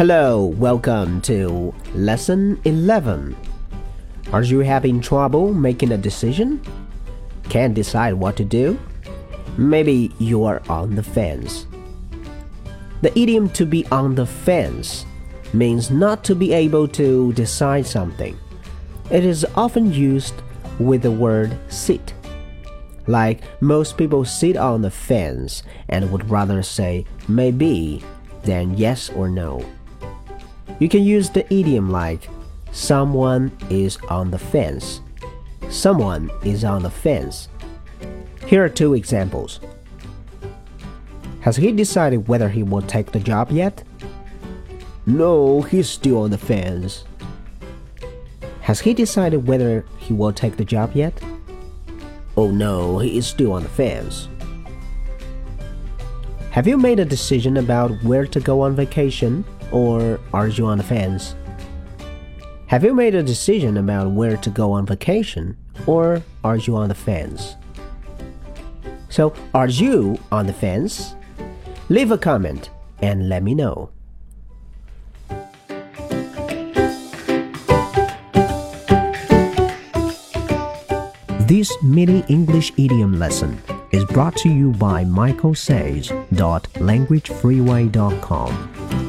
Hello, welcome to Lesson 11. Are you having trouble making a decision? Can't decide what to do? Maybe you are on the fence. The idiom to be on the fence means not to be able to decide something. It is often used with the word sit. Like most people sit on the fence and would rather say maybe than yes or no. You can use the idiom like someone is on the fence. Someone is on the fence. Here are two examples. Has he decided whether he will take the job yet? No, he's still on the fence. Has he decided whether he will take the job yet? Oh no, he is still on the fence. Have you made a decision about where to go on vacation, or are you on the fence? Have you made a decision about where to go on vacation, or are you on the fence? So, are you on the fence? Leave a comment and let me know. This mini English idiom lesson is brought to you by michaelsage.languagefreeway.com.